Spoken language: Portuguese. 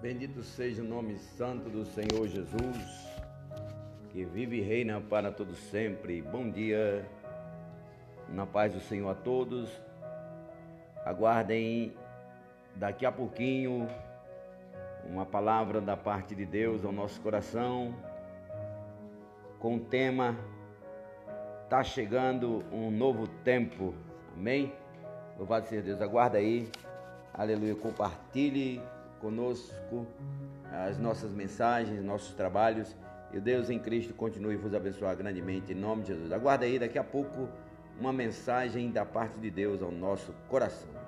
Bendito seja o nome santo do Senhor Jesus, que vive e reina para todos sempre. Bom dia, na paz do Senhor a todos. Aguardem daqui a pouquinho uma palavra da parte de Deus ao nosso coração, com o tema Tá chegando um novo tempo. Amém? Louvado seja Deus. Aguarda aí. Aleluia. Compartilhe conosco as nossas mensagens, nossos trabalhos. E Deus em Cristo continue vos abençoar grandemente em nome de Jesus. Aguarda aí daqui a pouco uma mensagem da parte de Deus ao nosso coração.